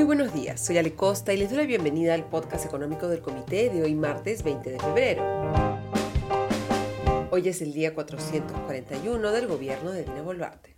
Muy buenos días, soy Ale Costa y les doy la bienvenida al podcast económico del comité de hoy martes 20 de febrero. Hoy es el día 441 del gobierno de Dina Boluarte.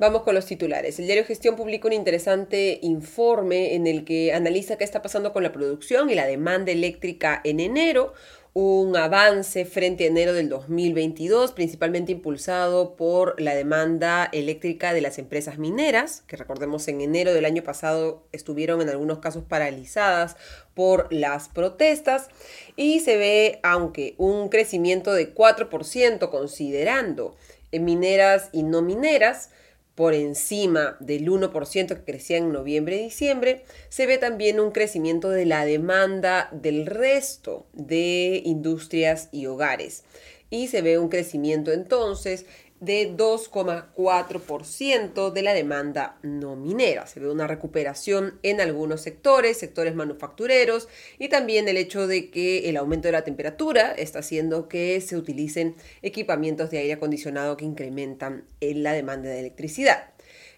Vamos con los titulares. El diario Gestión publica un interesante informe en el que analiza qué está pasando con la producción y la demanda eléctrica en enero, un avance frente a enero del 2022, principalmente impulsado por la demanda eléctrica de las empresas mineras, que recordemos en enero del año pasado estuvieron en algunos casos paralizadas por las protestas, y se ve, aunque un crecimiento de 4% considerando mineras y no mineras, por encima del 1% que crecía en noviembre y diciembre, se ve también un crecimiento de la demanda del resto de industrias y hogares. Y se ve un crecimiento entonces de 2,4% de la demanda no minera. Se ve una recuperación en algunos sectores, sectores manufactureros y también el hecho de que el aumento de la temperatura está haciendo que se utilicen equipamientos de aire acondicionado que incrementan la demanda de electricidad.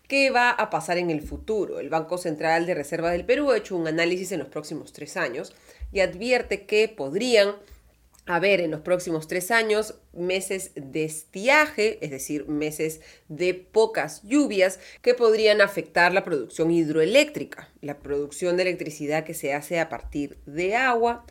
¿Qué va a pasar en el futuro? El Banco Central de Reserva del Perú ha hecho un análisis en los próximos tres años y advierte que podrían a ver en los próximos tres años meses de estiaje, es decir, meses de pocas lluvias que podrían afectar la producción hidroeléctrica, la producción de electricidad que se hace a partir de agua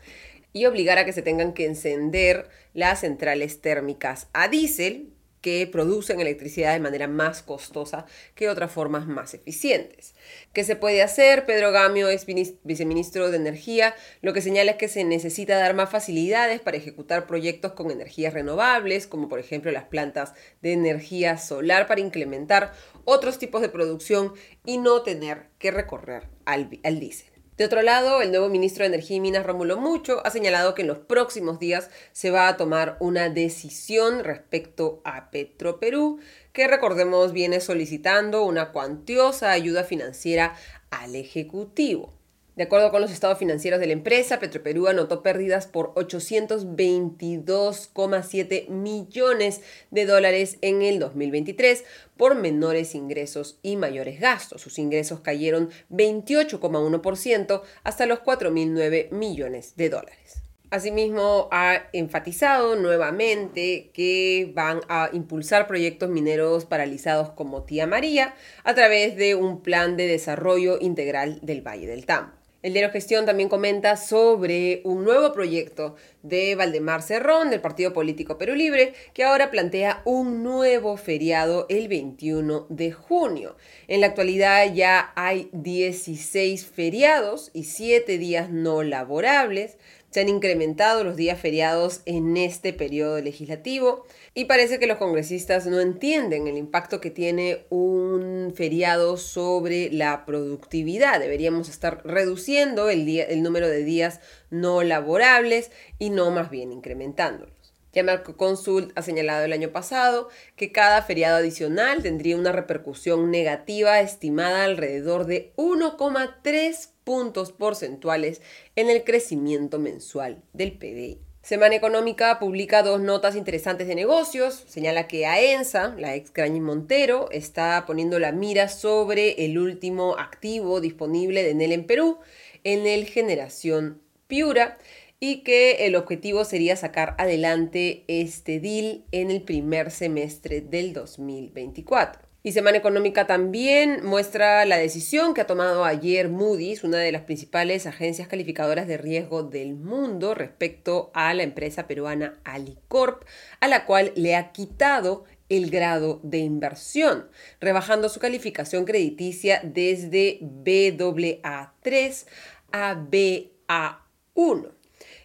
y obligar a que se tengan que encender las centrales térmicas a diésel que producen electricidad de manera más costosa que otras formas más eficientes. ¿Qué se puede hacer? Pedro Gamio es viceministro de Energía. Lo que señala es que se necesita dar más facilidades para ejecutar proyectos con energías renovables, como por ejemplo las plantas de energía solar para implementar otros tipos de producción y no tener que recorrer al, al diésel. De otro lado, el nuevo ministro de Energía y Minas, Rómulo Mucho, ha señalado que en los próximos días se va a tomar una decisión respecto a Petroperú, que recordemos viene solicitando una cuantiosa ayuda financiera al Ejecutivo. De acuerdo con los estados financieros de la empresa, Petroperú anotó pérdidas por 822,7 millones de dólares en el 2023 por menores ingresos y mayores gastos. Sus ingresos cayeron 28,1% hasta los 4.009 millones de dólares. Asimismo, ha enfatizado nuevamente que van a impulsar proyectos mineros paralizados como Tía María a través de un plan de desarrollo integral del Valle del Tambo. El diario Gestión también comenta sobre un nuevo proyecto de Valdemar Cerrón del Partido Político Perú Libre que ahora plantea un nuevo feriado el 21 de junio. En la actualidad ya hay 16 feriados y 7 días no laborables. Se han incrementado los días feriados en este periodo legislativo y parece que los congresistas no entienden el impacto que tiene un feriado sobre la productividad. Deberíamos estar reduciendo el, día, el número de días no laborables y no más bien incrementándolo. Ya Marco Consult ha señalado el año pasado que cada feriado adicional tendría una repercusión negativa estimada alrededor de 1,3 puntos porcentuales en el crecimiento mensual del PBI. Semana Económica publica dos notas interesantes de negocios. Señala que AENSA, la ex Grañi Montero, está poniendo la mira sobre el último activo disponible de Enel en Perú, en el Generación Piura y que el objetivo sería sacar adelante este deal en el primer semestre del 2024. Y Semana Económica también muestra la decisión que ha tomado ayer Moody's, una de las principales agencias calificadoras de riesgo del mundo, respecto a la empresa peruana Alicorp, a la cual le ha quitado el grado de inversión, rebajando su calificación crediticia desde BAA3 a BA1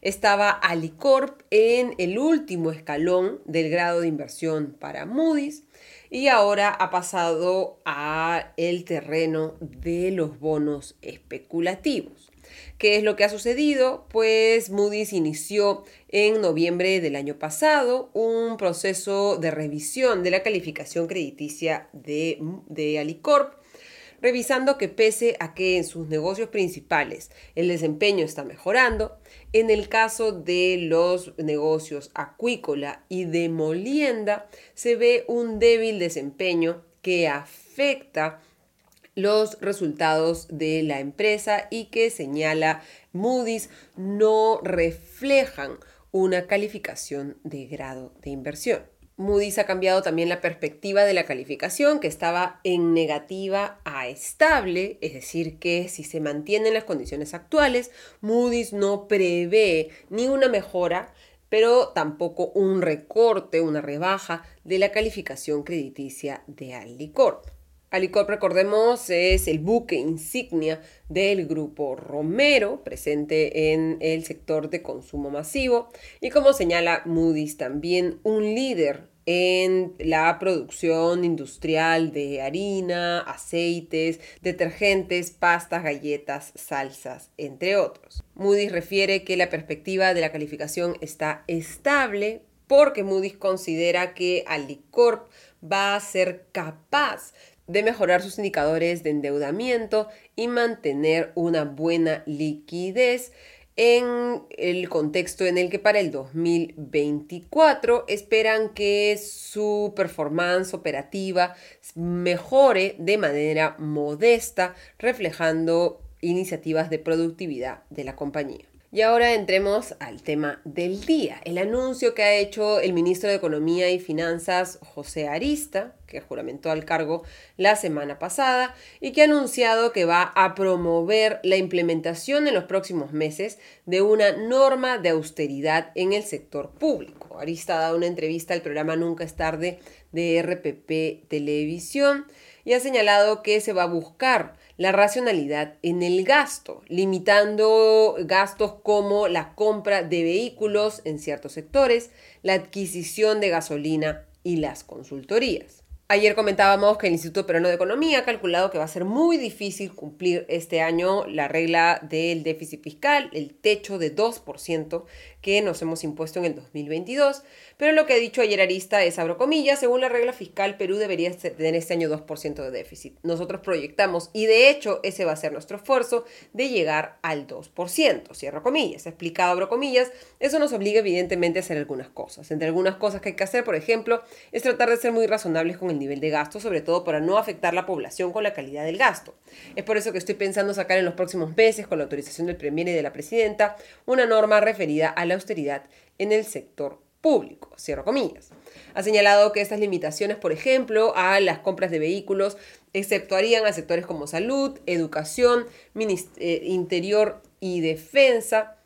estaba Alicorp en el último escalón del grado de inversión para Moody's y ahora ha pasado a el terreno de los bonos especulativos. ¿Qué es lo que ha sucedido? Pues Moody's inició en noviembre del año pasado un proceso de revisión de la calificación crediticia de, de Alicorp revisando que pese a que en sus negocios principales el desempeño está mejorando, en el caso de los negocios acuícola y de molienda se ve un débil desempeño que afecta los resultados de la empresa y que señala Moody's no reflejan una calificación de grado de inversión. Moody's ha cambiado también la perspectiva de la calificación, que estaba en negativa a estable, es decir, que si se mantienen las condiciones actuales, Moody's no prevé ni una mejora, pero tampoco un recorte, una rebaja de la calificación crediticia de Alicorp. Alicorp, recordemos, es el buque insignia del grupo Romero, presente en el sector de consumo masivo, y como señala Moody's también, un líder en la producción industrial de harina, aceites, detergentes, pastas, galletas, salsas, entre otros. Moody's refiere que la perspectiva de la calificación está estable porque Moody's considera que Alicorp va a ser capaz de mejorar sus indicadores de endeudamiento y mantener una buena liquidez en el contexto en el que para el 2024 esperan que su performance operativa mejore de manera modesta, reflejando iniciativas de productividad de la compañía. Y ahora entremos al tema del día, el anuncio que ha hecho el ministro de Economía y Finanzas, José Arista, que juramentó al cargo la semana pasada y que ha anunciado que va a promover la implementación en los próximos meses de una norma de austeridad en el sector público. Arista ha dado una entrevista al programa Nunca es tarde de RPP Televisión y ha señalado que se va a buscar la racionalidad en el gasto, limitando gastos como la compra de vehículos en ciertos sectores, la adquisición de gasolina y las consultorías. Ayer comentábamos que el Instituto Peruano de Economía ha calculado que va a ser muy difícil cumplir este año la regla del déficit fiscal, el techo de 2% que nos hemos impuesto en el 2022. Pero lo que ha dicho ayer Arista es, abro comillas, según la regla fiscal, Perú debería tener este año 2% de déficit. Nosotros proyectamos, y de hecho ese va a ser nuestro esfuerzo, de llegar al 2%, cierro comillas. Explicado, abro comillas, eso nos obliga evidentemente a hacer algunas cosas. Entre algunas cosas que hay que hacer, por ejemplo, es tratar de ser muy razonables con el nivel de gasto, sobre todo para no afectar la población con la calidad del gasto. Es por eso que estoy pensando sacar en los próximos meses, con la autorización del Premier y de la Presidenta, una norma referida a la austeridad en el sector público, cierro comillas. Ha señalado que estas limitaciones, por ejemplo, a las compras de vehículos, exceptuarían a sectores como salud, educación, eh, interior y defensa,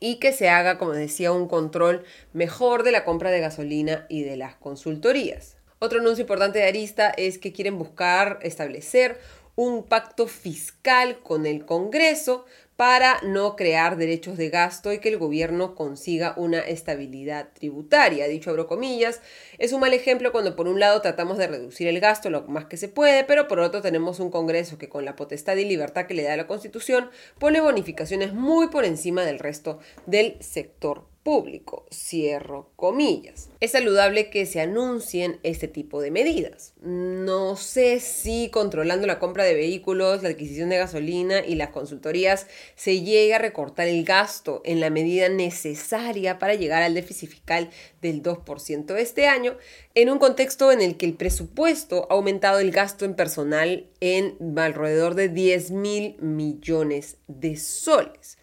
y que se haga, como decía, un control mejor de la compra de gasolina y de las consultorías. Otro anuncio importante de Arista es que quieren buscar establecer un pacto fiscal con el Congreso para no crear derechos de gasto y que el gobierno consiga una estabilidad tributaria. Dicho abro comillas, es un mal ejemplo cuando por un lado tratamos de reducir el gasto lo más que se puede, pero por otro tenemos un Congreso que con la potestad y libertad que le da la Constitución pone bonificaciones muy por encima del resto del sector público, cierro comillas. Es saludable que se anuncien este tipo de medidas. No sé si controlando la compra de vehículos, la adquisición de gasolina y las consultorías se llegue a recortar el gasto en la medida necesaria para llegar al déficit fiscal del 2% este año, en un contexto en el que el presupuesto ha aumentado el gasto en personal en alrededor de 10 mil millones de soles.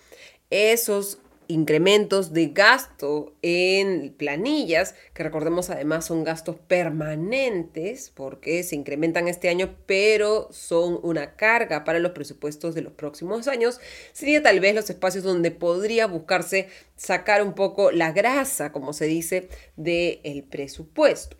Esos incrementos de gasto en planillas, que recordemos además son gastos permanentes porque se incrementan este año, pero son una carga para los presupuestos de los próximos años, sería tal vez los espacios donde podría buscarse sacar un poco la grasa, como se dice, del presupuesto.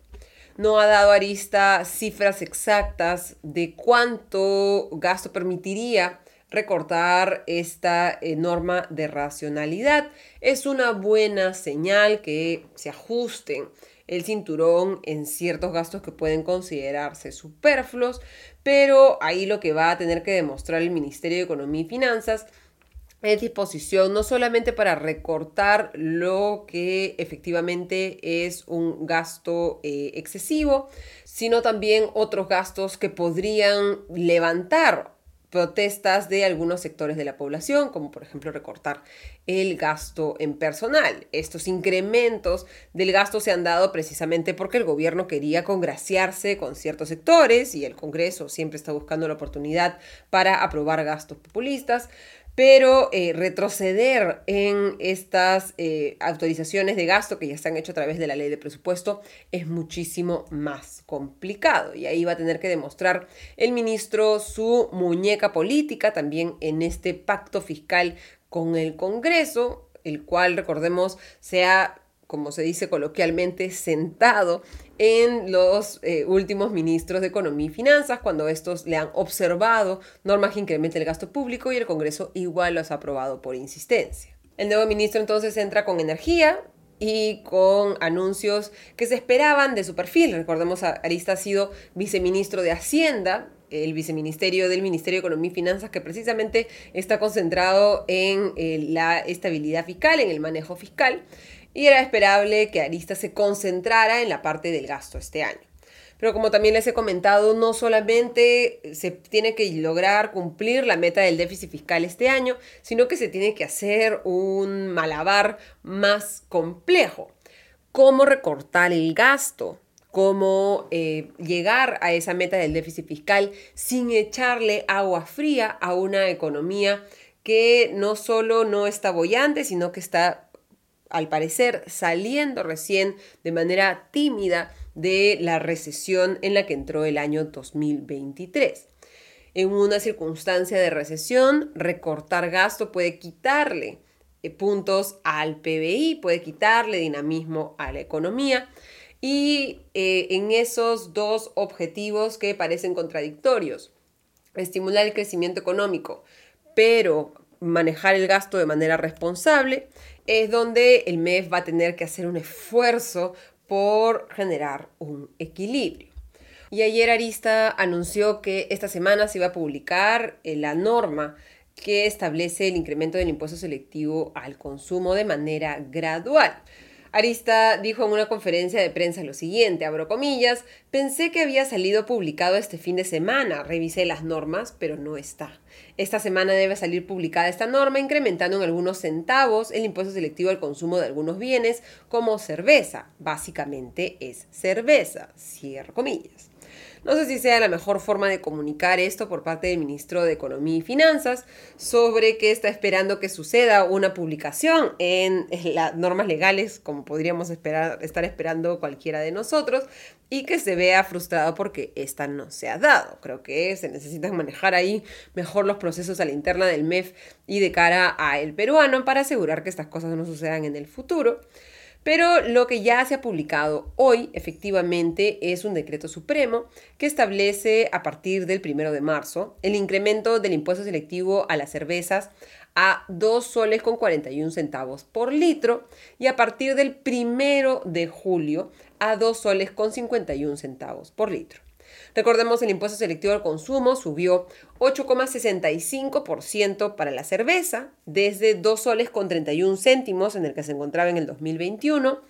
No ha dado Arista cifras exactas de cuánto gasto permitiría recortar esta eh, norma de racionalidad. Es una buena señal que se ajusten el cinturón en ciertos gastos que pueden considerarse superfluos, pero ahí lo que va a tener que demostrar el Ministerio de Economía y Finanzas es disposición no solamente para recortar lo que efectivamente es un gasto eh, excesivo, sino también otros gastos que podrían levantar protestas de algunos sectores de la población, como por ejemplo recortar el gasto en personal. Estos incrementos del gasto se han dado precisamente porque el gobierno quería congraciarse con ciertos sectores y el Congreso siempre está buscando la oportunidad para aprobar gastos populistas pero eh, retroceder en estas eh, autorizaciones de gasto que ya se han hecho a través de la ley de presupuesto es muchísimo más complicado. Y ahí va a tener que demostrar el ministro su muñeca política también en este pacto fiscal con el Congreso, el cual recordemos sea como se dice coloquialmente, sentado en los eh, últimos ministros de Economía y Finanzas, cuando estos le han observado normas que incrementen el gasto público y el Congreso igual los ha aprobado por insistencia. El nuevo ministro entonces entra con energía y con anuncios que se esperaban de su perfil. Recordemos, Arista ha sido viceministro de Hacienda, el viceministerio del Ministerio de Economía y Finanzas, que precisamente está concentrado en eh, la estabilidad fiscal, en el manejo fiscal y era esperable que Arista se concentrara en la parte del gasto este año. Pero como también les he comentado, no solamente se tiene que lograr cumplir la meta del déficit fiscal este año, sino que se tiene que hacer un malabar más complejo. ¿Cómo recortar el gasto? cómo eh, llegar a esa meta del déficit fiscal sin echarle agua fría a una economía que no solo no está bollante, sino que está al parecer saliendo recién de manera tímida de la recesión en la que entró el año 2023. En una circunstancia de recesión, recortar gasto puede quitarle eh, puntos al PBI, puede quitarle dinamismo a la economía. Y eh, en esos dos objetivos que parecen contradictorios, estimular el crecimiento económico, pero manejar el gasto de manera responsable, es donde el MEF va a tener que hacer un esfuerzo por generar un equilibrio. Y ayer Arista anunció que esta semana se iba a publicar eh, la norma que establece el incremento del impuesto selectivo al consumo de manera gradual. Arista dijo en una conferencia de prensa lo siguiente, abro comillas, pensé que había salido publicado este fin de semana, revisé las normas, pero no está. Esta semana debe salir publicada esta norma incrementando en algunos centavos el impuesto selectivo al consumo de algunos bienes como cerveza. Básicamente es cerveza, cierro comillas. No sé si sea la mejor forma de comunicar esto por parte del ministro de Economía y Finanzas sobre que está esperando que suceda una publicación en las normas legales, como podríamos estar esperando cualquiera de nosotros, y que se vea frustrado porque esta no se ha dado. Creo que se necesitan manejar ahí mejor los procesos a la interna del MEF y de cara a el peruano para asegurar que estas cosas no sucedan en el futuro. Pero lo que ya se ha publicado hoy efectivamente es un decreto supremo que establece a partir del primero de marzo el incremento del impuesto selectivo a las cervezas a 2 soles con 41 centavos por litro y a partir del primero de julio a 2 soles con 51 centavos por litro. Recordemos, el impuesto selectivo al consumo subió 8,65% para la cerveza, desde 2 soles con 31 céntimos en el que se encontraba en el 2021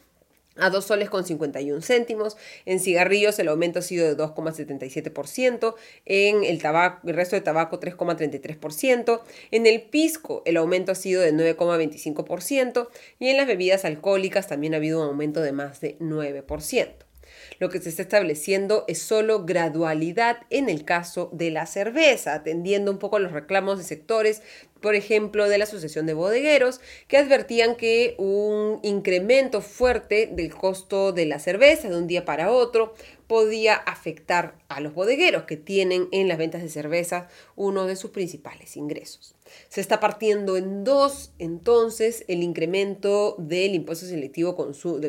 a 2 soles con 51 céntimos. En cigarrillos el aumento ha sido de 2,77%. En el, tabaco, el resto de tabaco 3,33%. En el pisco el aumento ha sido de 9,25%. Y en las bebidas alcohólicas también ha habido un aumento de más de 9%. Lo que se está estableciendo es solo gradualidad en el caso de la cerveza, atendiendo un poco los reclamos de sectores, por ejemplo, de la Asociación de Bodegueros, que advertían que un incremento fuerte del costo de la cerveza de un día para otro podía afectar a los bodegueros que tienen en las ventas de cerveza uno de sus principales ingresos. Se está partiendo en dos entonces el incremento del impuesto selectivo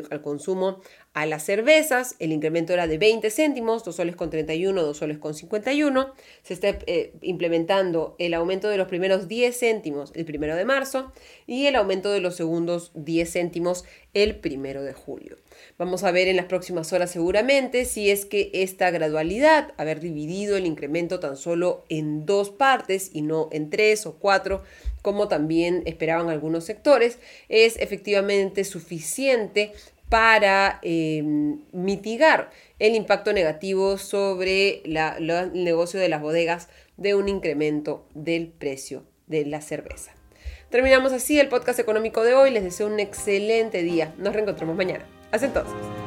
al consumo a las cervezas. El incremento era de 20 céntimos, 2 soles con 31, 2 soles con 51. Se está eh, implementando el aumento de los primeros 10 céntimos el primero de marzo y el aumento de los segundos 10 céntimos el primero de julio. Vamos a ver en las próximas horas seguramente si es que esta gradualidad, haber dividido el incremento tan solo en dos partes y no en tres o cuatro, como también esperaban algunos sectores, es efectivamente suficiente para em, mitigar el impacto negativo sobre el negocio de las bodegas de un incremento del precio de la cerveza. Terminamos así el podcast económico de hoy. Les deseo un excelente día. Nos reencontramos mañana. Hasta entonces.